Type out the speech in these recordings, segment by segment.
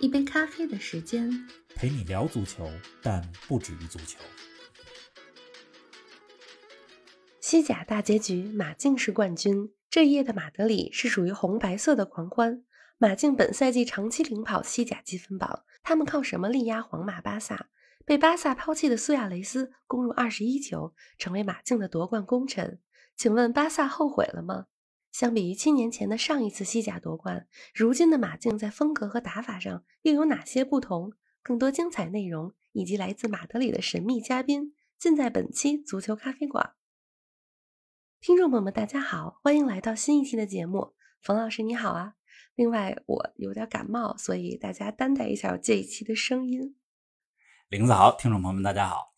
一杯咖啡的时间，陪你聊足球，但不止于足球。西甲大结局，马竞是冠军。这一夜的马德里是属于红白色的狂欢。马竞本赛季长期领跑西甲积分榜，他们靠什么力压皇马、巴萨？被巴萨抛弃的苏亚雷斯攻入二十一球，成为马竞的夺冠功臣。请问巴萨后悔了吗？相比于七年前的上一次西甲夺冠，如今的马竞在风格和打法上又有哪些不同？更多精彩内容以及来自马德里的神秘嘉宾，尽在本期足球咖啡馆。听众朋友们，大家好，欢迎来到新一期的节目。冯老师你好啊！另外我有点感冒，所以大家担待一下这一期的声音。玲子好，听众朋友们大家好。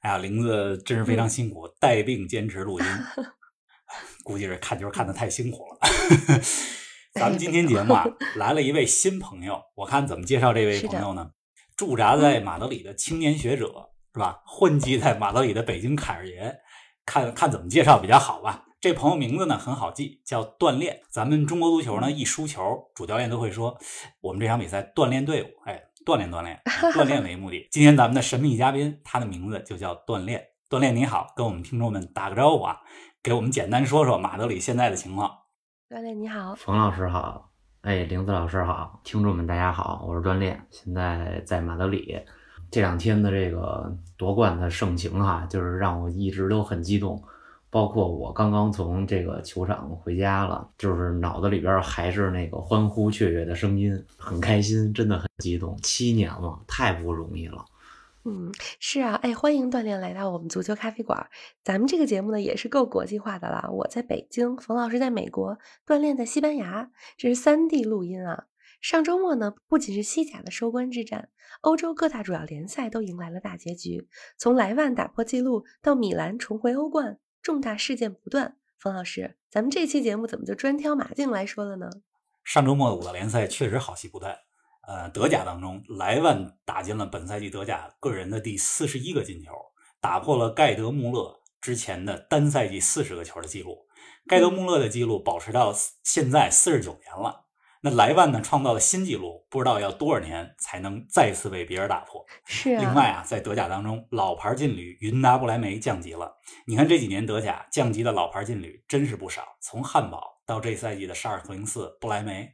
哎呀，玲子真是非常辛苦，带病坚持录音，估计是看球看的太辛苦了。咱们今天节目啊，来了一位新朋友，我看怎么介绍这位朋友呢？驻扎在马德里的青年学者是吧？混迹在马德里的北京凯尔爷。看看怎么介绍比较好吧。这朋友名字呢很好记，叫锻炼。咱们中国足球呢一输球，主教练都会说我们这场比赛锻炼队伍，哎，锻炼锻炼，锻炼为目的。今天咱们的神秘嘉宾，他的名字就叫锻炼。锻炼你好，跟我们听众们打个招呼啊，给我们简单说说马德里现在的情况。锻炼你好，冯老师好，哎，玲子老师好，听众们大家好，我是锻炼，现在在马德里。这两天的这个夺冠的盛情哈，就是让我一直都很激动，包括我刚刚从这个球场回家了，就是脑子里边还是那个欢呼雀跃的声音，很开心，真的很激动。七年了，太不容易了。嗯，是啊，哎，欢迎锻炼来到我们足球咖啡馆。咱们这个节目呢也是够国际化的了。我在北京，冯老师在美国，锻炼在西班牙，这是三地录音啊。上周末呢，不仅是西甲的收官之战，欧洲各大主要联赛都迎来了大结局。从莱万打破纪录到米兰重回欧冠，重大事件不断。冯老师，咱们这期节目怎么就专挑马竞来说了呢？上周末的五大联赛确实好戏不断。呃，德甲当中，莱万打进了本赛季德甲个人的第四十一个进球，打破了盖德穆勒之前的单赛季四十个球的记录。盖德穆勒的记录保持到现在四十九年了。那莱万呢，创造了新纪录，不知道要多少年才能再次被别人打破。是啊。另外啊，在德甲当中，老牌劲旅云达不莱梅降级了。你看这几年德甲降级的老牌劲旅真是不少，从汉堡到这赛季的沙尔克零四不莱梅。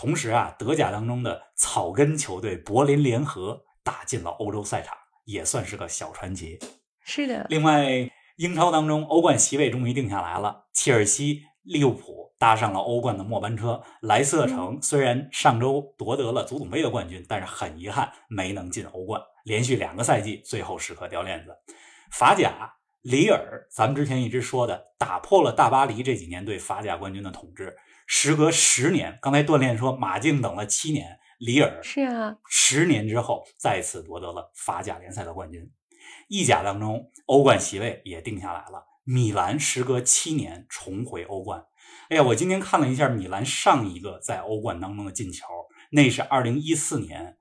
同时啊，德甲当中的草根球队柏林联合打进了欧洲赛场，也算是个小传奇。是的。另外，英超当中欧冠席位终于定下来了，切尔西、利物浦。搭上了欧冠的末班车，莱斯特城虽然上周夺得了足总杯的冠军，但是很遗憾没能进欧冠，连续两个赛季最后时刻掉链子。法甲里尔，咱们之前一直说的，打破了大巴黎这几年对法甲冠军的统治，时隔十年，刚才锻炼说马竞等了七年，里尔是啊，十年之后再次夺得了法甲联赛的冠军。意甲当中，欧冠席位也定下来了，米兰时隔七年重回欧冠。哎呀，我今天看了一下米兰上一个在欧冠当中的进球，那是二零一四年，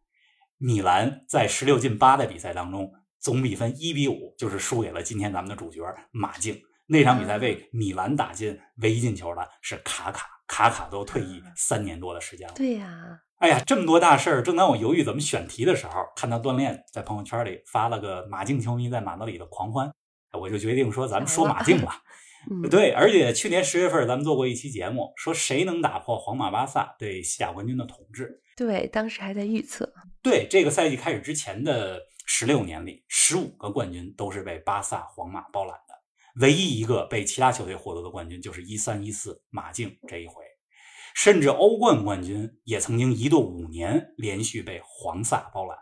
米兰在十六进八的比赛当中，总比分一比五，就是输给了今天咱们的主角马竞。那场比赛为米兰打进唯一进球的是卡卡，卡卡都退役三年多的时间了。对呀，哎呀，这么多大事儿，正当我犹豫怎么选题的时候，看到锻炼在朋友圈里发了个马竞球迷在马德里的狂欢，我就决定说咱们说马竞吧。对，而且去年十月份咱们做过一期节目，说谁能打破皇马、巴萨对西甲冠军的统治？对，当时还在预测。对，这个赛季开始之前的十六年里，十五个冠军都是被巴萨、皇马包揽的，唯一一个被其他球队获得的冠军就是一三一四马竞这一回，甚至欧冠冠军也曾经一度五年连续被黄萨包揽，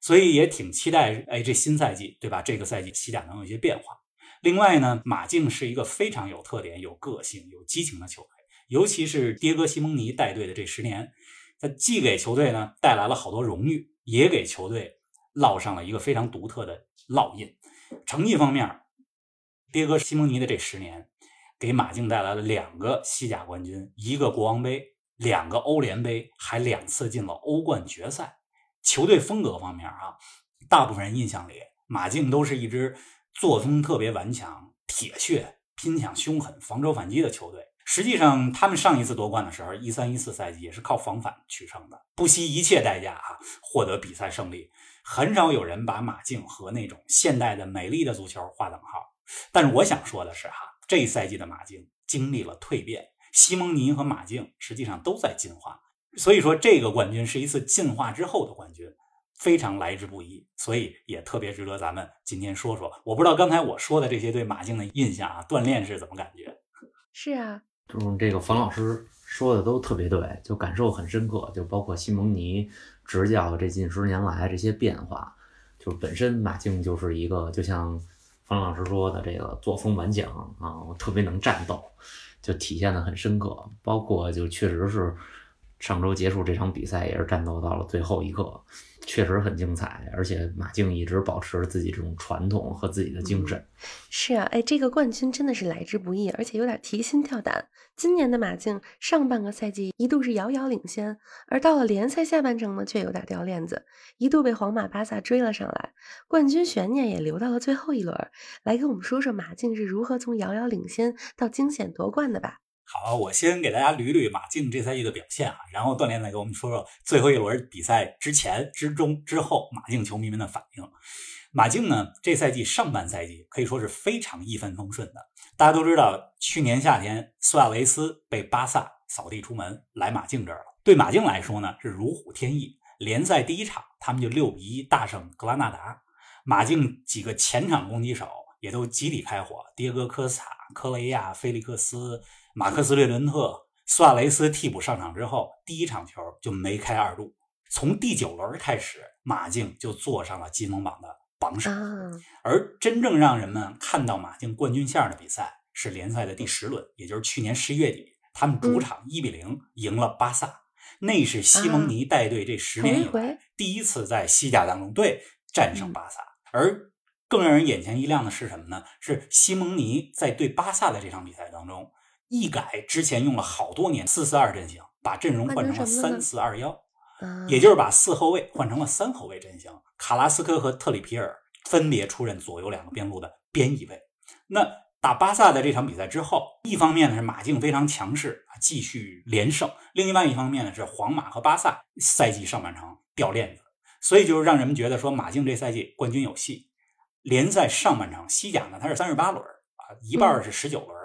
所以也挺期待，哎，这新赛季对吧？这个赛季西甲能有一些变化。另外呢，马竞是一个非常有特点、有个性、有激情的球队，尤其是迭戈·西蒙尼带队的这十年，他既给球队呢带来了好多荣誉，也给球队烙上了一个非常独特的烙印。成绩方面，迭戈·西蒙尼的这十年给马竞带来了两个西甲冠军，一个国王杯，两个欧联杯，还两次进了欧冠决赛。球队风格方面啊，大部分人印象里，马竞都是一支作风特别顽强、铁血、拼抢凶狠、防守反击的球队。实际上，他们上一次夺冠的时候，一三一四赛季也是靠防反取胜的，不惜一切代价啊获得比赛胜利。很少有人把马竞和那种现代的美丽的足球划等号。但是我想说的是哈，这一赛季的马竞经历了蜕变，西蒙尼和马竞实际上都在进化。所以说，这个冠军是一次进化之后的冠军，非常来之不易，所以也特别值得咱们今天说说。我不知道刚才我说的这些对马竞的印象啊，锻炼是怎么感觉？是啊。就是这个冯老师说的都特别对，就感受很深刻，就包括西蒙尼执教这近十年来这些变化，就本身马竞就是一个，就像方老师说的，这个作风顽强啊，我特别能战斗，就体现的很深刻。包括就确实是上周结束这场比赛也是战斗到了最后一刻。确实很精彩，而且马竞一直保持自己这种传统和自己的精神。是啊，哎，这个冠军真的是来之不易，而且有点提心吊胆。今年的马竞上半个赛季一度是遥遥领先，而到了联赛下半程呢，却有点掉链子，一度被皇马、巴萨追了上来，冠军悬念也留到了最后一轮。来跟我们说说马竞是如何从遥遥领先到惊险夺冠的吧。好，我先给大家捋捋马竞这赛季的表现啊，然后锻炼再给我们说说最后一轮比赛之前、之中、之后马竞球迷们的反应。马竞呢，这赛季上半赛季可以说是非常一帆风顺的。大家都知道，去年夏天苏亚雷斯被巴萨扫地出门，来马竞这儿了。对马竞来说呢，是如虎添翼。联赛第一场，他们就六比一大胜格拉纳达。马竞几个前场攻击手也都集体开火，迭戈·科斯塔、科雷亚、菲利克斯。马克斯·略伦特、苏亚雷斯替补上场之后，第一场球就梅开二度。从第九轮开始，马竞就坐上了积分榜的榜首。而真正让人们看到马竞冠军相的比赛是联赛的第十轮，也就是去年十一月底，他们主场一比零赢了巴萨。那是西蒙尼带队这十年以来第一次在西甲当中对战胜巴萨。而更让人眼前一亮的是什么呢？是西蒙尼在对巴萨的这场比赛当中。一改之前用了好多年四四二阵型，把阵容换成了三四二幺，也就是把四后卫换成了三后卫阵型。卡拉斯科和特里皮尔分别出任左右两个边路的边翼位。那打巴萨的这场比赛之后，一方面呢是马竞非常强势继续连胜；另外一方面呢是皇马和巴萨赛季上半场掉链子，所以就是让人们觉得说马竞这赛季冠军有戏。联赛上半场西甲呢，它是三十八轮啊，一半是十九轮。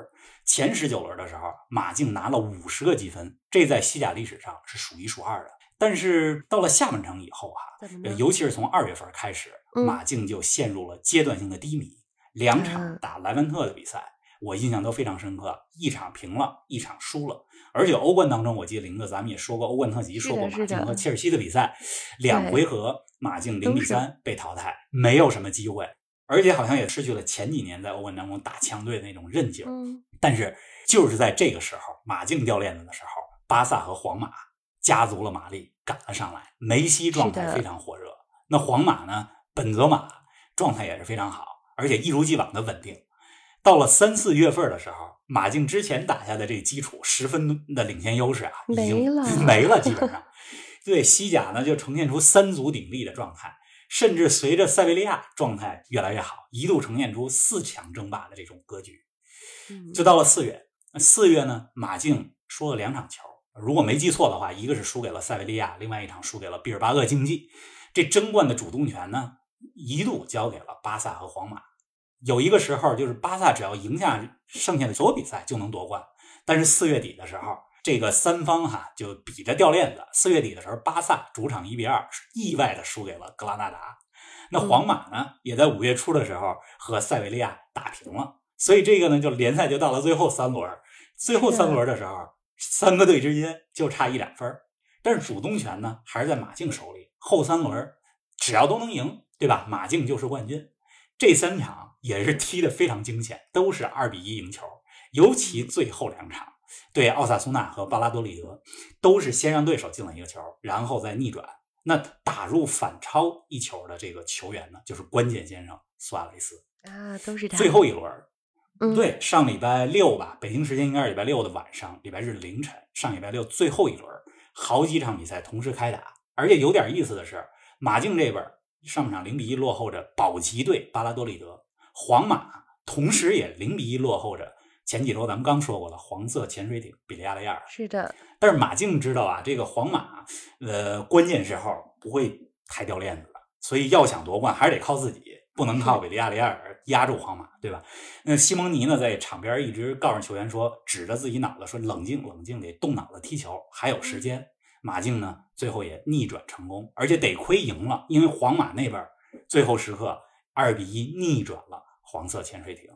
前十九轮的时候，马竞拿了五十个积分，这在西甲历史上是数一数二的。但是到了下半场以后哈，尤其是从二月份开始，马竞就陷入了阶段性的低迷。两场打莱万特的比赛，我印象都非常深刻，一场平了，一场输了。而且欧冠当中，我记得林哥咱们也说过欧冠特辑，说过马竞和切尔西的比赛，两回合马竞零比三被淘汰，没有什么机会。而且好像也失去了前几年在欧冠当中打强队的那种韧劲儿。嗯，但是就是在这个时候，马竞掉链子的时候，巴萨和皇马加足了马力赶了上来。梅西状态非常火热，那皇马呢？本泽马状态也是非常好，而且一如既往的稳定。到了三四月份的时候，马竞之前打下的这基础十分的领先优势啊，已经没了，基本上。对西甲呢，就呈现出三足鼎立的状态。甚至随着塞维利亚状态越来越好，一度呈现出四强争霸的这种格局。就到了四月，四月呢，马竞输了两场球，如果没记错的话，一个是输给了塞维利亚，另外一场输给了毕尔巴鄂竞技。这争冠的主动权呢，一度交给了巴萨和皇马。有一个时候，就是巴萨只要赢下剩下的所有比赛就能夺冠。但是四月底的时候，这个三方哈就比着掉链子。四月底的时候，巴萨主场一比二意外的输给了格拉纳达。那皇马呢，也在五月初的时候和塞维利亚打平了。所以这个呢，就联赛就到了最后三轮。最后三轮的时候，三个队之间就差一两分。但是主动权呢，还是在马竞手里。后三轮只要都能赢，对吧？马竞就是冠军。这三场也是踢得非常惊险，都是二比一赢球。尤其最后两场。对奥萨苏纳和巴拉多利德，都是先让对手进了一个球，然后再逆转。那打入反超一球的这个球员呢，就是关键先生苏亚雷斯。啊，都是他最后一轮儿，嗯。对，上礼拜六吧，北京时间应该是礼拜六的晚上，礼拜日凌晨，上礼拜六最后一轮儿，好几场比赛同时开打，而且有点意思的是，马竞这边儿上半场零比一落后着保级队巴拉多利德，皇马同时也零比一落后着前几周咱们刚说过的黄色潜水艇比利亚雷亚尔。是的，但是马竞知道啊，这个皇马，呃，关键时候不会太掉链子的，所以要想夺冠还是得靠自己，不能靠韦利亚雷亚尔压住皇马，对吧？那西蒙尼呢，在场边一直告诉球员说，指着自己脑子说冷静冷静，得动脑子踢球，还有时间。马竞呢，最后也逆转成功，而且得亏赢了，因为皇马那边最后时刻二比一逆转了黄色潜水艇。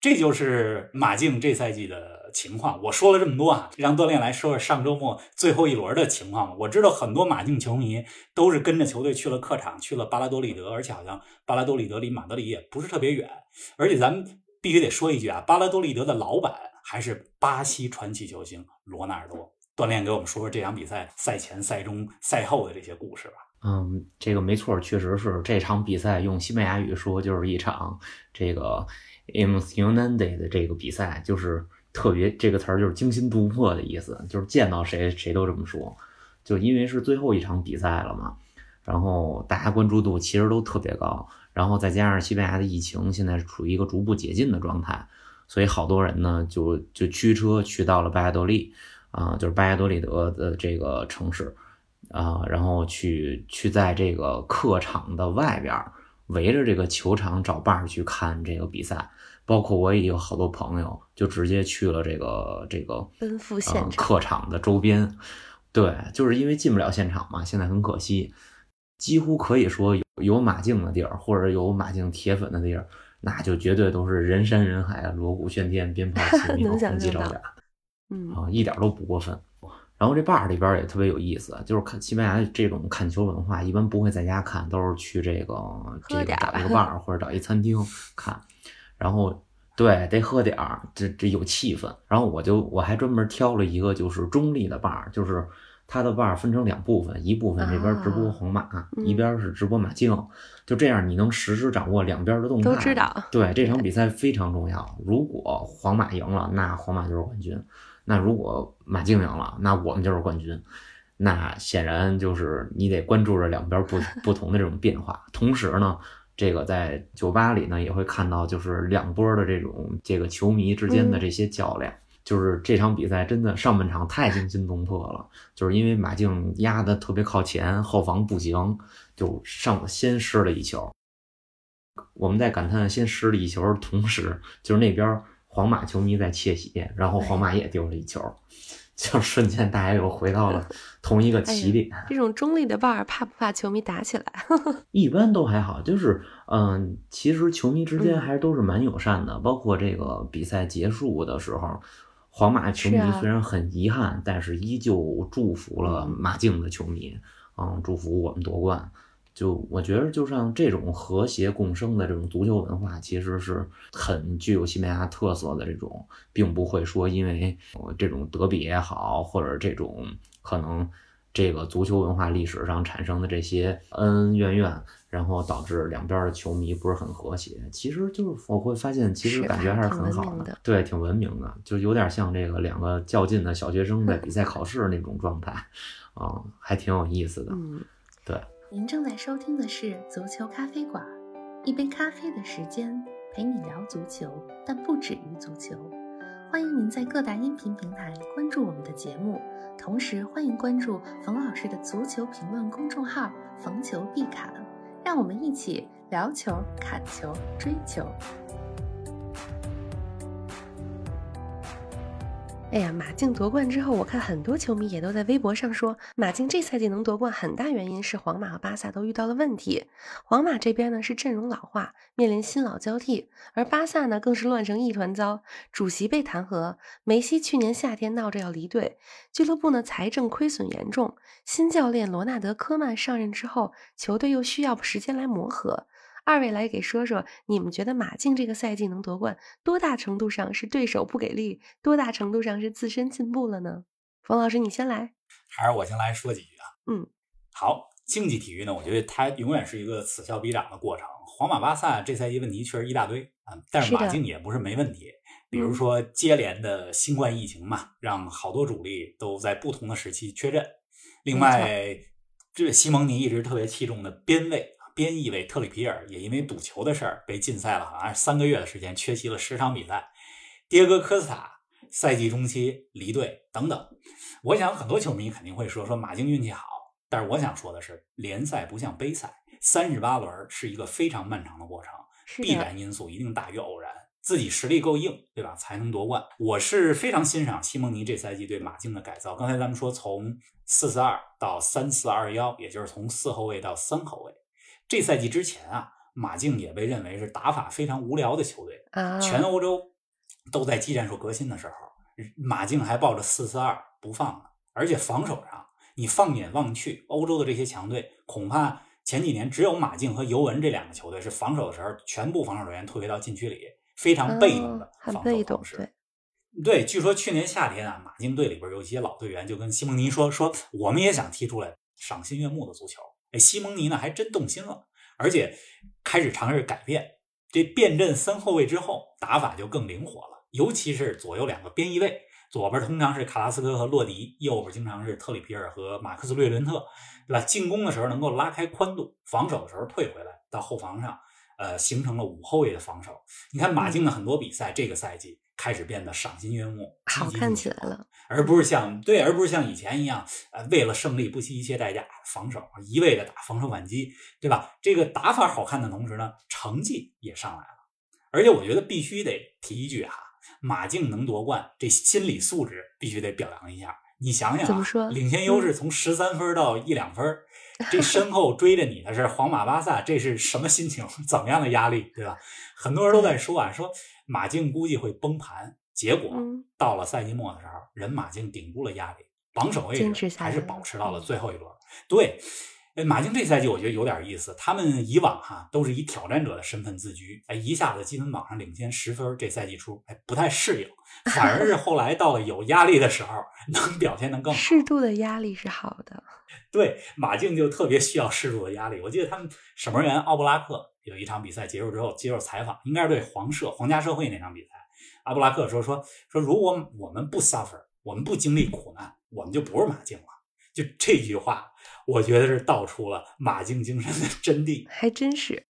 这就是马竞这赛季的情况。我说了这么多啊，让锻炼来说说上周末最后一轮的情况吧。我知道很多马竞球迷都是跟着球队去了客场，去了巴拉多利德，而且好像巴拉多利德离马德里也不是特别远。而且咱们必须得说一句啊，巴拉多利德的老板还是巴西传奇球星罗纳尔多。锻炼给我们说说这场比赛赛前、赛中、赛后的这些故事吧。嗯，这个没错，确实是这场比赛用西班牙语说就是一场这个 emocionante 的这个比赛，就是特别这个词儿就是惊心动魄的意思，就是见到谁谁都这么说。就因为是最后一场比赛了嘛，然后大家关注度其实都特别高，然后再加上西班牙的疫情现在是处于一个逐步解禁的状态，所以好多人呢就就驱车去到了巴亚多利啊、就是巴亚多利德的这个城市。啊、然后去去在这个客场的外边，围着这个球场找伴儿去看这个比赛。包括我也有好多朋友就直接去了这个这个奔赴呃现场客场的周边。对，就是因为进不了现场嘛，现在很可惜，几乎可以说有有马竞的地儿，或者有马竞铁粉的地儿，那就绝对都是人山人海啊，锣鼓喧天，鞭炮齐鸣，红旗招展。嗯啊，一点都不过分。然后这 bar 里边也特别有意思，就是看西班牙这种看球文化，一般不会在家看，都是去这个这个找一个 bar 或者找一餐厅看。然后对，得喝点儿，这这有气氛。然后我就我还专门挑了一个就是中立的 bar，就是他的 bar 分成两部分，一部分这边直播啊皇马，嗯一边是直播马竞，就这样你能实时掌握两边的动态。都知道对这场比赛非常重要。如果皇马赢了，那皇马就是冠军；那如果马竞赢了，那我们就是冠军。那显然就是你得关注着两边不 不同的这种变化。同时呢，这个在酒吧里呢也会看到，就是两波的这种这个球迷之间的这些较量。就是这场比赛真的上半场太惊心动魄了，就是因为马竞压的特别靠前，后防不行，就上先失了一球。我们在感叹先失了一球，同时就是那边皇马球迷在窃喜，然后皇马也丢了一球，就瞬间大家又回到了 同一个起点。这种中立的伴儿怕不怕球迷打起来？一般都还好，就是嗯，其实球迷之间嗯还是都是蛮友善的，包括这个比赛结束的时候，皇马球迷虽然很遗憾，但是依旧祝福了嗯马竞的球迷，嗯，祝福我们夺冠。就我觉得，就像这种和谐共生的这种足球文化，其实是很具有西班牙特色的这种，并不会说因为呃这种德比也好，或者这种可能这个足球文化历史上产生的这些恩恩怨怨，然后导致两边的球迷不是很和谐。其实就是我会发现，其实感觉还是很好的对，挺文明的，就有点像这个两个较劲的小学生在比赛考试那种状态，啊、还挺有意思的。嗯，对。您正在收听的是足球咖啡馆，一杯咖啡的时间陪你聊足球，但不止于足球。欢迎您在各大音频平台关注我们的节目，同时欢迎关注冯老师的足球评论公众号“冯球必侃”，让我们一起聊球、砍球、追球。哎呀，马竞夺冠之后，我看很多球迷也都在微博上说，马竞这赛季能夺冠，很大原因是皇马和巴萨都遇到了问题。皇马这边呢是阵容老化，面临新老交替，而巴萨呢更是乱成一团糟，主席被弹劾，梅西去年夏天闹着要离队，俱乐部呢财政亏损严重，新教练罗纳德·科曼上任之后，球队又需要时间来磨合。二位来给说说，你们觉得马竞这个赛季能夺冠，多大程度上是对手不给力，多大程度上是自身进步了呢？冯老师，你先来。还是我先来说几句啊。嗯，好，竞技体育呢，我觉得它永远是一个此消彼长的过程。皇马、巴萨这赛季问题确实一大堆啊，但是马竞也不是没问题。比如说接连的新冠疫情嘛，让好多主力都在不同的时期缺阵。另外，这西蒙尼一直特别器重的边卫边翼卫特里皮尔，也因为赌球的事儿被禁赛了，好像是三个月的时间，缺席了十场比赛。迭戈科斯塔赛季中期离队等等。我想很多球迷肯定会说说马竞运气好，但是我想说的是，联赛不像杯赛，三十八轮是一个非常漫长的过程，必然因素一定大于偶然。自己实力够硬，对吧？才能夺冠。我是非常欣赏西蒙尼这赛季对马竞的改造。刚才咱们说从四四二到三四二幺，也就是从四后卫到三后卫。这赛季之前啊，马竞也被认为是打法非常无聊的球队，啊，全欧洲都在技战术革新的时候，马竞还抱着四四二不放呢。而且防守上，你放眼望去，欧洲的这些强队，恐怕前几年只有马竞和尤文这两个球队是防守的时候，全部防守人员退回到禁区里。非常被动的防守方式。对对，据说去年夏天啊，马竞队里边有一些老队员就跟西蒙尼说说，我们也想踢出来赏心悦目的足球。哎，西蒙尼呢还真动心了，而且开始尝试改变。这变阵三后卫之后，打法就更灵活了，尤其是左右两个边翼位，左边通常是卡拉斯科和洛迪，右边经常是特里皮尔和马克斯略伦特，对吧？进攻的时候能够拉开宽度，防守的时候退回来到后防上。呃，形成了五后卫的防守。你看马竞的很多比赛，这个赛季开始变得赏心悦目，好看起来了，而不是像对，而不是像以前一样，呃，为了胜利不惜一切代价防守，一味的打防守反击，对吧？这个打法好看的同时呢，成绩也上来了。而且我觉得必须得提一句哈，马竞能夺冠，这心理素质必须得表扬一下。你想想、啊，怎么说领先优势从十三分到一两分，这身后追着你的是皇马、巴萨，这是什么心情？怎么样的压力，对吧？很多人都在说啊，说马竞估计会崩盘。结果嗯到了赛季末的时候，人马竞顶住了压力，榜首位置还是保持到了嗯最后一轮。对，哎，马竞这赛季我觉得有点意思，他们以往哈都是以挑战者的身份自居，哎，一下子积分榜上领先十分，这赛季初哎不太适应，反而是后来到了有压力的时候，能表现得更好。适度的压力是好的。对，马竞就特别需要适度的压力。我记得他们守门员奥布拉克有一场比赛结束之后接受采访，应该是对皇社皇家社会那场比赛，阿布拉克说说说，如果我们不 suffer，我们不经历苦难，我们就不是马竞了。就这句话，我觉得是道出了马竞精神的真谛。还真是，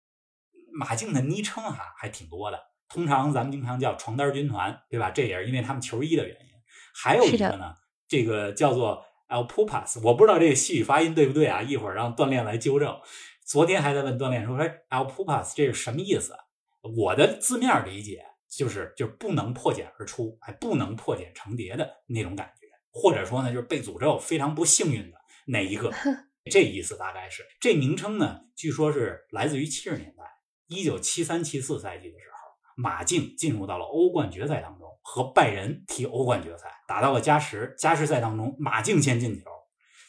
马竞的昵称哈、还挺多的，通常咱们经常叫床单军团，对吧？这也是因为他们球衣的原因。还有一个呢，这个叫做 El Pupas，我不知道这个西语发音对不对啊？一会儿让锻炼来纠正。昨天还在问锻炼说，哎，El Pupas 这是什么意思？我的字面理解就是就是不能破茧而出，还不能破茧成蝶的那种感觉，或者说呢，就是被诅咒非常不幸运的那一个，这意思大概是。这名称呢，据说是来自于七十年代，一九七三七四赛季的时候，马竞进入到了欧冠决赛当中，和拜仁踢欧冠决赛，打到了加时，加时赛当中，马竞先进球，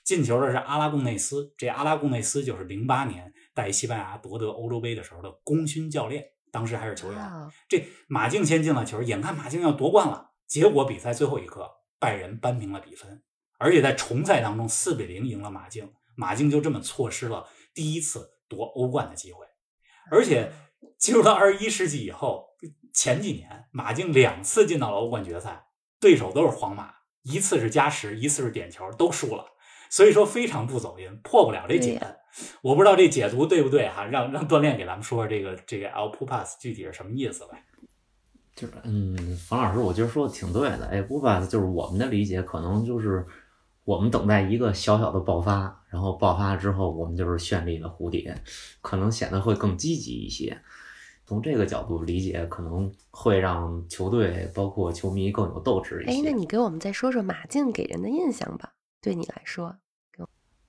进球的是阿拉贡内斯，这阿拉贡内斯就是零八年带西班牙夺得欧洲杯的时候的功勋教练，当时还是球员。这马竞先进了球，眼看马竞要夺冠了，结果比赛最后一刻，拜仁扳平了比分，而且在重赛当中四比零赢了马竞，马竞就这么错失了第一次夺欧冠的机会。而且进入到二十一世纪以后，前几年马竞两次进到了欧冠决赛，对手都是皇马，一次是加时，一次是点球，都输了。所以说非常不走运，破不了这对呀茧。我不知道这解读对不对哈、让让锻炼给咱们说说这个这个 L Pupas 具体是什么意思呗？就是嗯，冯老师，我觉得说的挺对的。哎，不吧，就是我们的理解，可能就是我们等待一个小小的爆发，然后爆发之后，我们就是绚丽的蝴蝶，可能显得会更积极一些。从这个角度理解，可能会让球队包括球迷更有斗志一哎，些。那你给我们再说说马竞给人的印象吧？对你来说，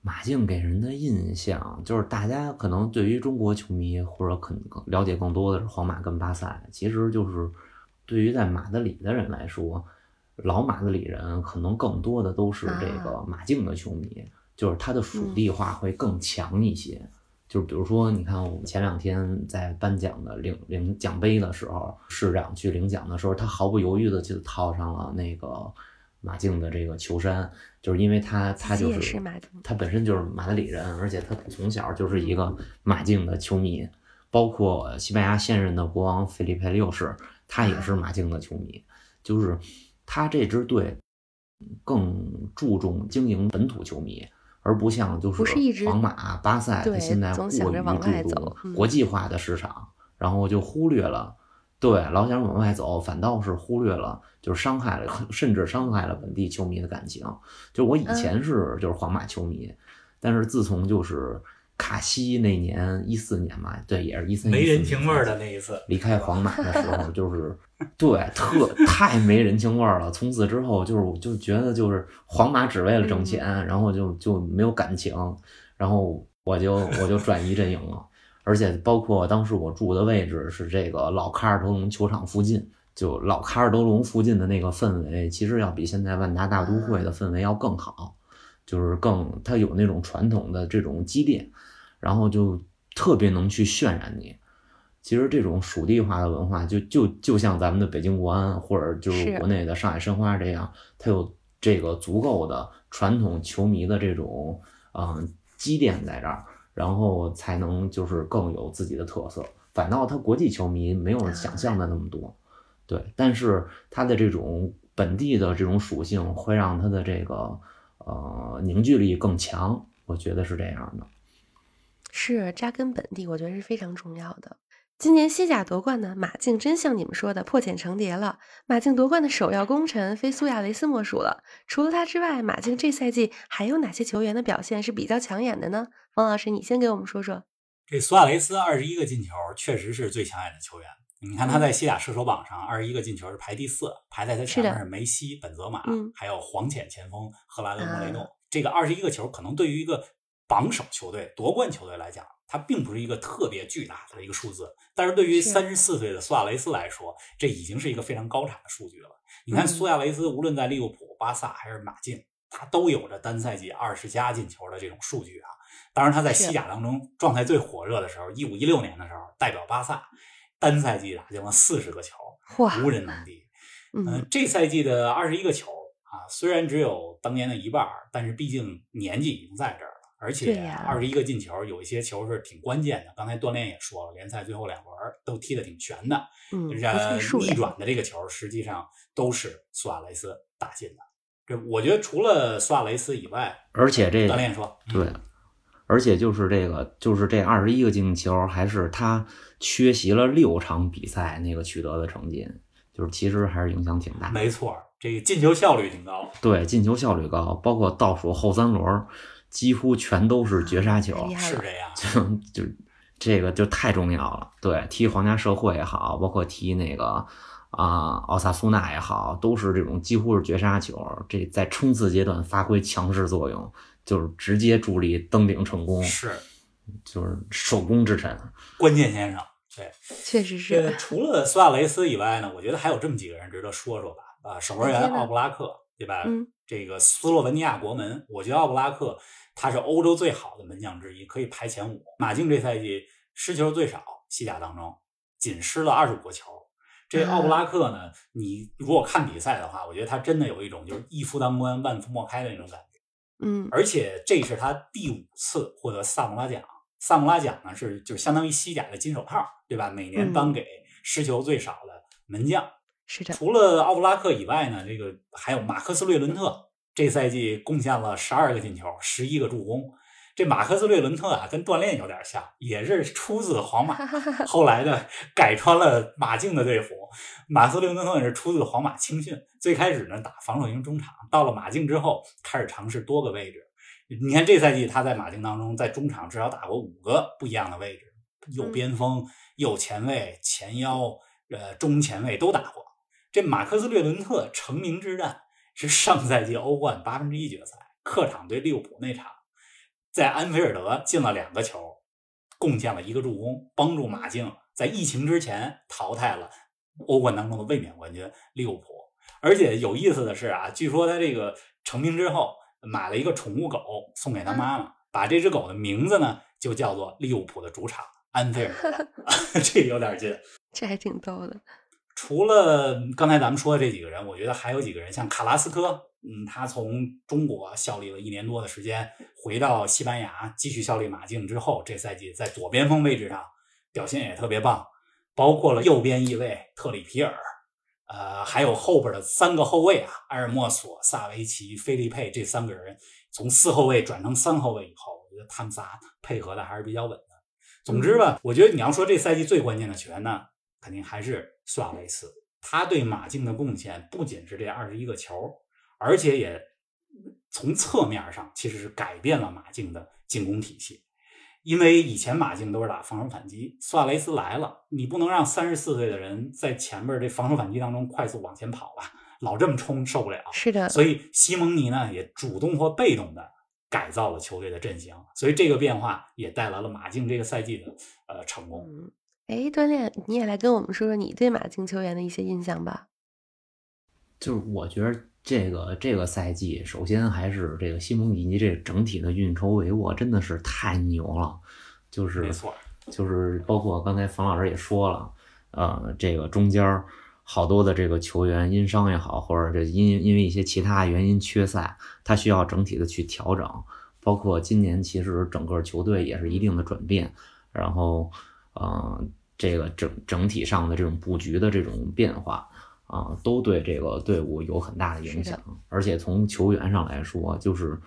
马竞给人的印象就是，大家可能对于中国球迷或者可能了解更多的是皇马跟巴萨，其实就是对于在马德里的人来说，老马德里人可能更多的都是这个啊马竞的球迷，就是他的属地化会更强一些。就是比如说，你看我们前两天在颁奖的领领奖杯的时候，市长去领奖的时候，他毫不犹豫的就套上了那个马竞的这个球衫，就是因为他他就是马他本身就是马德里人，而且他从小就是一个马竞的球迷，包括西班牙现任的国王费利佩六世，他也是马竞的球迷，就是他这支队更注重经营本土球迷。而不像就是皇马、巴萨，他现在过于注重国际化的市场，然后就忽略了，对，老想往外走，反倒是忽略了，就是伤害了，甚至伤害了本地球迷的感情。就我以嗯前是就是皇马球迷，但是自从就是卡西那年一四年嘛，对，也是一三没人情味儿的那一次，离开皇马的时候，就是对特太没人情味儿了。从此之后，就是我就觉得就是皇马只为了挣钱，然后就就没有感情，然后我就 我就转移阵营了。而且包括当时我住的位置是这个老卡尔德隆球场附近，就老卡尔德隆附近的那个氛围，其实要比现在万达大都会的氛围要更好，就是更它有那种传统的这种积淀，然后就特别能去渲染你。其实这种属地化的文化就，就就像咱们的北京国安或者就是是国内的上海申花这样，它有这个足够的传统球迷的这种嗯积淀在这儿，然后才能就是更有自己的特色。反倒它国际球迷没有想象的那么多，对，但是它的这种本地的这种属性会让它的这个呃凝聚力更强，我觉得是这样的。是扎根本地，我觉得是非常重要的。今年西甲夺冠呢，马竞真像你们说的破茧成蝶了。马竞夺冠的首要功臣非苏亚雷斯莫属了。除了他之外，马竞这赛季还有哪些球员的表现是比较抢眼的呢？方老师，你先给我们说说。这苏亚雷斯二十一个进球，确实是最抢眼的球员。你看他在西甲射手榜上，二十一个进球是排第四，排在他前面是梅西、本泽马，嗯还有黄潜前锋赫拉德莫雷诺。啊这个二十一个球，可能对于一个榜首球队、夺冠球队来讲，它并不是一个特别巨大的一个数字，但是对于是三十四岁的苏亚雷斯来说，这已经是一个非常高产的数据了。你看嗯苏亚雷斯，无论在利物浦、巴萨还是马竞，他都有着单赛季二十加进球的这种数据啊。当然，他在西甲当中状态最火热的时候，一五一六年的时候，代表巴萨单赛季打进了四十个球，哇，无人能敌。嗯、嗯，这赛季的二十一个球啊，虽然只有当年的一半儿，但是毕竟年纪已经在这儿了，而且二十一个进球，有一些球是挺关键的。刚才锻炼也说了，联赛最后两轮都踢得挺全的。逆转的这个球实际上都是苏亚雷斯打进的。这我觉得除了苏亚雷斯以外，而且这锻炼说，嗯对，而且就是这个，就是这二十一个进球，还是他缺席了六场比赛那个取得的成绩，就是其实还是影响挺大。没错儿，这个进球效率挺高。对，进球效率高，包括倒数后三轮，几乎全都是绝杀球是这样，就就这个就太重要了。对，踢皇家社会也好，包括踢那个啊、奥萨苏纳也好，都是这种几乎是绝杀球，这在冲刺阶段发挥强势作用，就是直接助力登顶成功，是就是首功之臣。关键先生。对，确实这是。除了苏亚雷斯以外呢，我觉得还有这么几个人值得说说吧。啊，守门员奥布拉克，对吧？嗯，这个斯洛文尼亚国门，我觉得奥布拉克他是欧洲最好的门将之一，可以排前五。马竞这赛季失球最少，西甲当中仅失了二十五个球。这奥布拉克呢，你如果看比赛的话，我觉得他真的有一种就是一夫当关，万夫莫开的那种感觉。嗯，而且这是他第五次获得萨姆拉奖。萨姆拉奖呢是就相当于西甲的金手套，对吧？每年嗯颁给失球最少的门将。是的，除了奥布拉克以外呢，这个还有马克斯·略伦特，这赛季贡献了十二个进球，十一个助攻。这马克斯·略伦特啊，跟锻炼有点像，也是出自皇马，后来呢改穿了马竞的队服。马克斯·略伦特是出自皇马青训，最开始呢打防守型中场，到了马竞之后开始尝试多个位置。你看这赛季他在马竞当中，在中场至少打过五个不一样的位置，右边锋、右前卫、前腰、呃中前卫都打过。这马克斯·略伦特成名之战是上赛季欧冠八分之一决赛客场对利物浦那场，在安菲尔德进了两个球，贡献了一个助攻，帮助马竞在疫情之前淘汰了欧冠当中的卫冕冠军利物浦。而且有意思的是啊，据说他这个成名之后买了一个宠物狗送给他妈妈，把这只狗的名字呢就叫做利物浦的主场安菲尔德 这有点劲。这还挺逗的。除了刚才咱们说的这几个人，我觉得还有几个人，像卡拉斯科，嗯，他从中国效力了一年多的时间，回到西班牙继续效力马竞之后，这赛季在左边锋位置上表现也特别棒，包括了右边翼位特里皮尔，呃，还有后边的三个后卫啊，埃尔莫索、萨维奇、菲利佩这三个人从四后卫转成三后卫以后，我觉得他们仨配合的还是比较稳的。总之吧，我觉得你要说这赛季最关键的球员呢，肯定还是苏亚雷斯。他对马竞的贡献不仅是这二十一个球，而且也从侧面上其实是改变了马竞的进攻体系。因为以前马竞都是打防守反击，苏亚雷斯来了，你不能让三十四岁的人在前面这防守反击当中快速往前跑吧，老这么冲受不了。是的，所以西蒙尼呢也主动或被动的改造了球队的阵型，所以这个变化也带来了马竞这个赛季的呃成功。嗯，哎，锻炼，你也来跟我们说说你对马竞球员的一些印象吧。就是我觉得这个这个赛季，首先还是这个西蒙尼这整体的运筹帷幄真的是太牛了，就是没错，就是包括刚才冯老师也说了，呃，这个中间儿好多的这个球员因伤也好，或者这因因为一些其他原因缺赛，他需要整体的去调整。包括今年其实整个球队也是一定的转变，然后呃，这个整整体上的这种布局的这种变化啊，都对这个队伍有很大的影响。而且从球员上来说，就是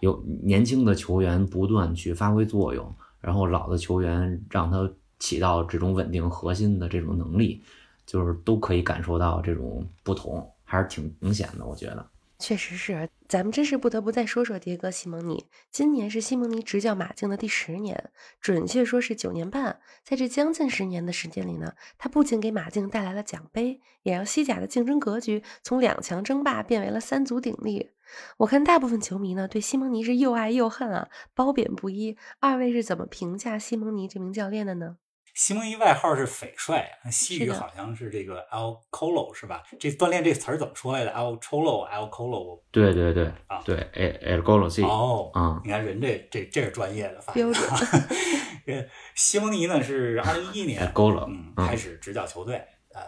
有年轻的球员不断去发挥作用，然后老的球员让他起到这种稳定核心的这种能力，就是都可以感受到这种不同，还是挺明显的，我觉得。确实是，咱们真是不得不再说说迭戈·西蒙尼。今年是西蒙尼执教马竞的第十年，准确说是九年半。在这将近十年的时间里呢，他不仅给马竞带来了奖杯，也让西甲的竞争格局从两强争霸变为了三足鼎立。我看大部分球迷呢对西蒙尼是又爱又恨啊，褒贬不一。二位是怎么评价西蒙尼这名教练的呢？西蒙尼外号是匪帅，西语好像是这个 El Colo 是吧？这锻炼这词儿怎么说来的？El Cholo，El Colo。对对对啊，对，El Colo。哦，啊，你看人这这这是专业的发标准。西蒙尼呢是二零一一年 嗯开始执教球队，呃，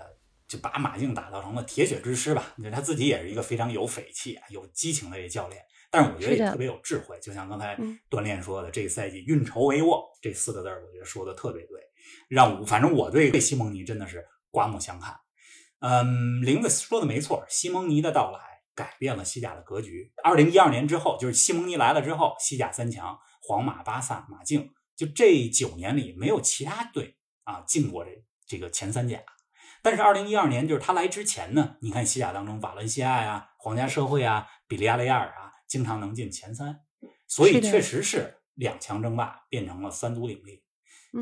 就把马竞打造成了铁血之师吧。他自己也是一个非常有匪气、有激情的一教练。但是我觉得也特别有智慧，就像刚才锻炼说的，这个赛季运筹帷幄这四个字儿，我觉得说的特别对。让我反正我对西蒙尼真的是刮目相看。嗯，林子说的没错，西蒙尼的到来改变了西甲的格局。二零一二年之后，就是西蒙尼来了之后，西甲三强皇马、巴萨、马竞，就这九年里没有其他队啊进过这这个前三甲。但是二零一二年就是他来之前呢，你看西甲当中，瓦伦西亚呀、皇家社会啊、比利亚雷亚尔啊。经常能进前三，所以确实是两强争霸变成了三足鼎立。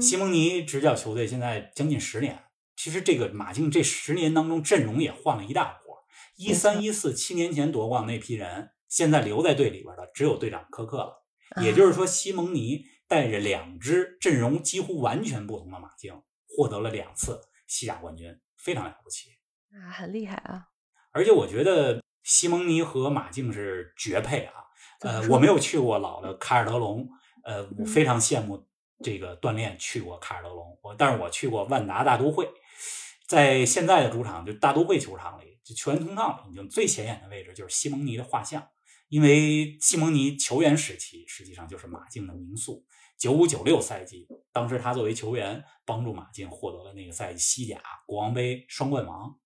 西蒙尼执教球队现在将近十年，其实这个马竞这十年当中阵容也换了一大波。一三一四七年前夺冠那批人，现在留在队里边的只有队长科克了。也就是说，西蒙尼带着两支阵容几乎完全不同的马竞，获得了两次西甲冠军，非常了不起啊，很厉害啊！而且我觉得。西蒙尼和马竞是绝配啊！呃，我没有去过老的卡尔德隆，呃，我非常羡慕这个锻炼去过卡尔德隆。我但是我去过万达大都会，在现在的主场就大都会球场里，就球员通道里，已经最显眼的位置就是西蒙尼的画像。因为西蒙尼球员时期实际上就是马竞的名宿，九五九六赛季，当时他作为球员帮助马竞获得了那个赛季西甲、国王杯双冠王。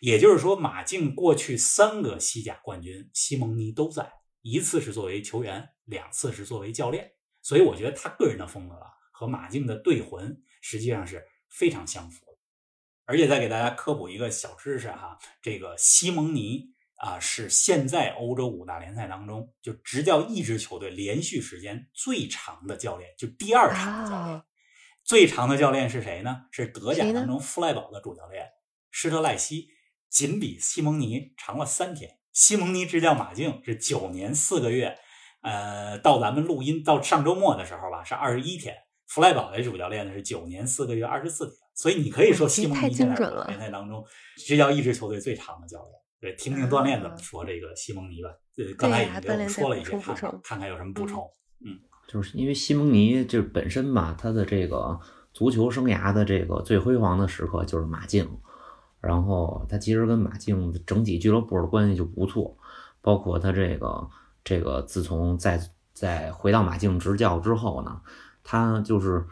也就是说，马竞过去三个西甲冠军，西蒙尼都在，一次是作为球员，两次是作为教练。所以我觉得他个人的风格和马竞的队魂实际上是非常相符的。而且再给大家科普一个小知识哈，这个西蒙尼啊是现在欧洲五大联赛当中就执教一支球队连续时间最长的教练，就第二长的教练。最长的教练是谁呢？是德甲当中弗赖堡的主教练施特赖希。仅比西蒙尼长了三天。西蒙尼执教马竞是九年四个月，呃，到咱们录音到上周末的时候吧，是二十一天。弗赖堡的主教练呢是九年四个月二十四天。所以你可以说西蒙尼在联赛当中执教一支球队最长的教练。对，听听锻炼怎么说这个西蒙尼吧。呃，刚才已经给我们说了一些，看看看看有什么补充。嗯，就是因为西蒙尼就是本身吧，他的这个足球生涯的这个最辉煌的时刻就是马竞。然后他其实跟马竞整体俱乐部的关系就不错，包括他这个这个自从在在回到马竞执教之后呢，他就是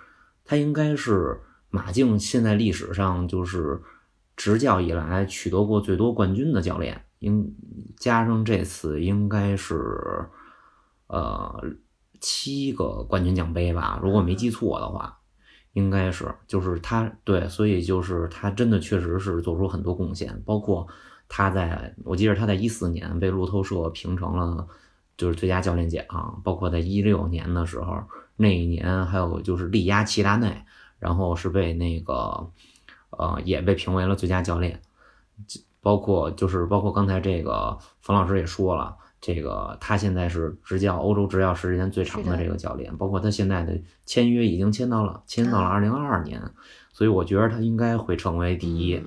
他应该是马竞现在历史上就是执教以来取得过最多冠军的教练，应加上这次应该是呃七个冠军奖杯吧，如果没记错的话。应该是，就是他对，所以就是他真的确实是做出很多贡献，包括他在我记得他在一四年被路透社评成了就是最佳教练奖，包括在一六年的时候，那一年还有就是力压齐达内，然后是被那个呃也被评为了最佳教练，包括就是包括刚才这个冯老师也说了。这个他现在是执教欧洲执教时间最长的这个教练，包括他现在的签约已经签到了，签到了二零二二年，所以我觉得他应该会成为第一。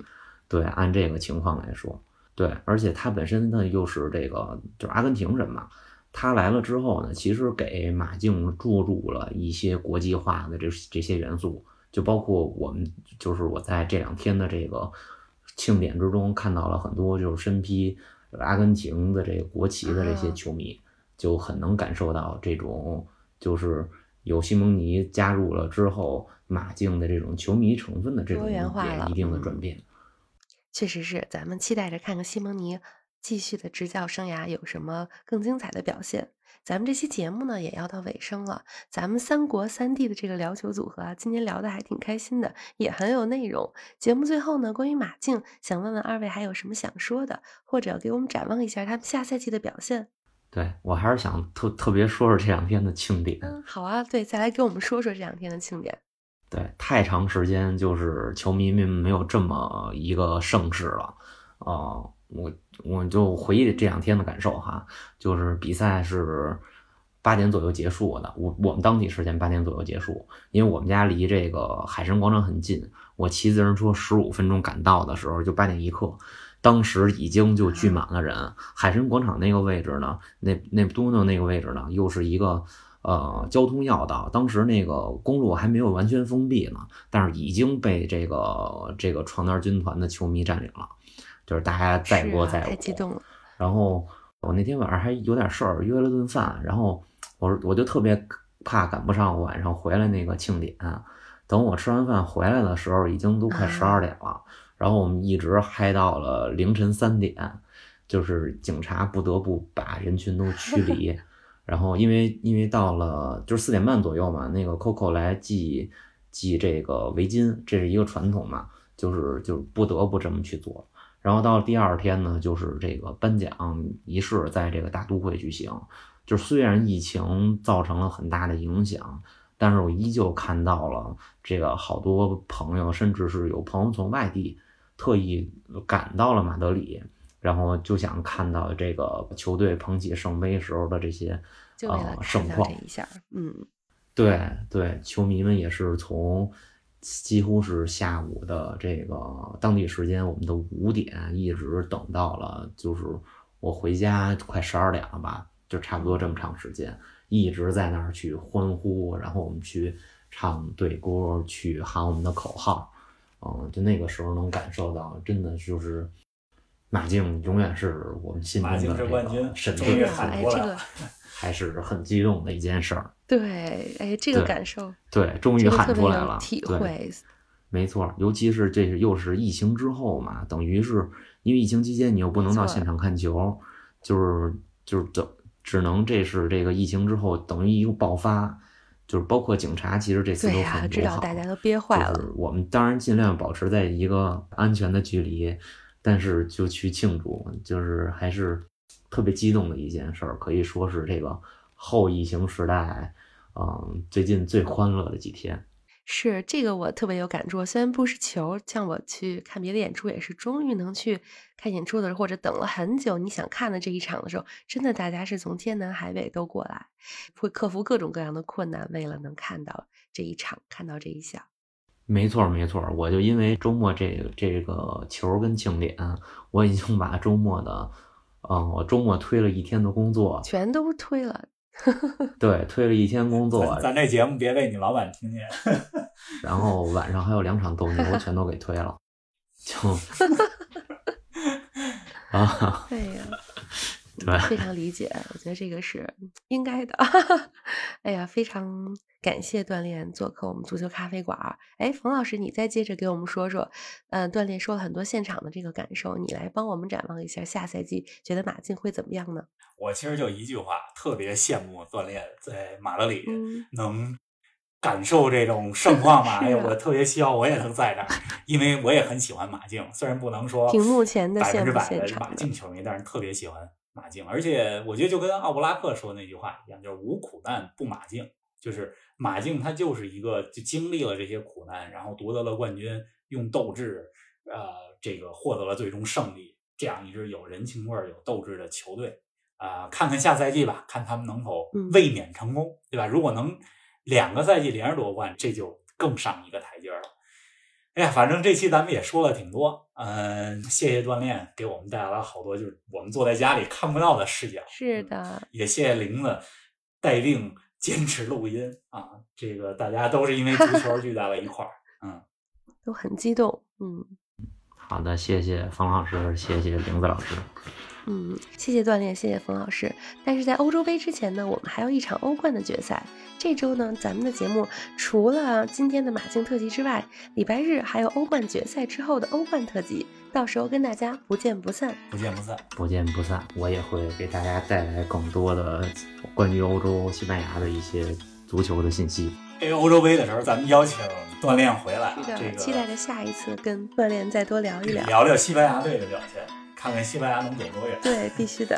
对，按这个情况来说，对，而且他本身呢又是这个就是阿根廷人嘛，他来了之后呢，其实给马竞注入了一些国际化的这这些元素，就包括我们就是我在这两天的这个庆典之中看到了很多就是身披。阿根廷的这个国旗的这些球迷就很能感受到这种，就是有西蒙尼加入了之后，马竞的这种球迷成分的这种一定的转变。确实是，咱们期待着看看西蒙尼继续的执教生涯有什么更精彩的表现。咱们这期节目呢也要到尾声了，咱们三国三地的这个聊球组合啊，今天聊的还挺开心的，也很有内容。节目最后呢，关于马竞，想问问二位还有什么想说的，或者给我们展望一下他们下赛季的表现？对我还是想特特别说说这两天的庆典。嗯，好啊，对，再来给我们说说这两天的庆典。对，太长时间就是球迷们没有这么一个盛世了，啊。我我就回忆这两天的感受哈，就是比赛是八点左右结束的，我我们当地时间八点左右结束，因为我们家离这个海神广场很近，我骑自行车十五分钟赶到的时候就八点一刻，当时已经就聚满了人。海神广场那个位置呢，那那多诺那个位置呢，又是一个呃交通要道，当时那个公路还没有完全封闭呢，但是已经被这个这个床单军团的球迷占领了。就是大家载过载太激动了。然后我那天晚上还有点事儿，约了顿饭。然后我我就特别怕赶不上晚上回来那个庆典。等我吃完饭回来的时候，已经都快十二点了。然后我们一直嗨到了凌晨三点，就是警察不得不把人群都驱离。然后因为因为到了就是四点半左右嘛，那个 Coco 来系系这个围巾，这是一个传统嘛，就是就是不得不这么去做。然后到第二天呢，就是这个颁奖仪式在这个大都会举行。就虽然疫情造成了很大的影响，但是我依旧看到了这个好多朋友，甚至是有朋友从外地特意赶到了马德里，然后就想看到这个球队捧起圣杯时候的这些呃盛况。一下，嗯，对对，球迷们也是从。几乎是下午的这个当地时间，我们的五点一直等到了，就是我回家快十二点了吧，就差不多这么长时间，一直在那儿去欢呼，然后我们去唱队歌，去喊我们的口号，嗯，就那个时候能感受到，真的就是马竞永远是我们心中的这个神队，哎，这个。还是很激动的一件事儿。对，哎，这个感受，对，终于喊出来了，体会。没错，尤其是这是又是疫情之后嘛，等于是因为疫情期间你又不能到现场看球，就是就是等只能这是这个疫情之后等于一个爆发，就是包括警察其实这次都很知道大家都憋坏了。我们当然尽量保持在一个安全的距离，但是就去庆祝，就是还是。特别激动的一件事儿，可以说是这个后疫情时代，嗯，最近最欢乐的几天。是这个，我特别有感触。虽然不是球，像我去看别的演出，也是终于能去看演出的时候，或者等了很久你想看的这一场的时候，真的大家是从天南海北都过来，会克服各种各样的困难，为了能看到这一场，看到这一下。没错，没错，我就因为周末这个这个球跟庆典，我已经把周末的。嗯，我周末推了一天的工作，全都推了。对，推了一天工作。咱这节目别被你老板听见。然后晚上还有两场斗牛，全都给推了。就啊，对呀，对非常理解，我觉得这个是应该的。哎呀，非常感谢锻炼做客我们足球咖啡馆儿。哎，冯老师，你再接着给我们说说，嗯、锻炼说了很多现场的这个感受，你来帮我们展望一下下赛季，觉得马竞会怎么样呢？我其实就一句话，特别羡慕锻炼在马德里嗯能感受这种盛况吧。哎呀，我特别希望我也能在那儿，因为我也很喜欢马竞，虽然不能说屏幕前的百分之百的马现场的竞球迷，但是特别喜欢马竞。而且我觉得就跟奥布拉克说的那句话一样，就是无苦难不马竞，就是马竞他就是一个就经历了这些苦难，然后夺得了冠军，用斗志呃这个获得了最终胜利，这样一支有人情味儿、有斗志的球队。啊、看看下赛季吧，看他们能否嗯卫冕成功，对吧？如果能两个赛季连着夺冠，这就更上一个台。哎呀，反正这期咱们也说了挺多，嗯、谢谢锻炼给我们带来了好多就是我们坐在家里看不到的视角。嗯是的，也谢谢玲子带病坚持录音啊，这个大家都是因为足球聚在了一块儿。嗯，都很激动，嗯。好的，谢谢冯老师，谢谢玲子老师。嗯，谢谢锻炼，谢谢冯老师。但是在欧洲杯之前呢，我们还有一场欧冠的决赛。这周呢，咱们的节目除了今天的马竞特辑之外，礼拜日还有欧冠决赛之后的欧冠特辑，到时候跟大家不见不散。不见不散。不见不散，我也会给大家带来更多的关于欧洲、西班牙的一些足球的信息。因为欧洲杯的时候，咱们邀请锻炼回来啊，这个期待着下一次跟锻炼再多聊一聊。聊聊西班牙队的表现，看看西班牙能走多远。对，必须的。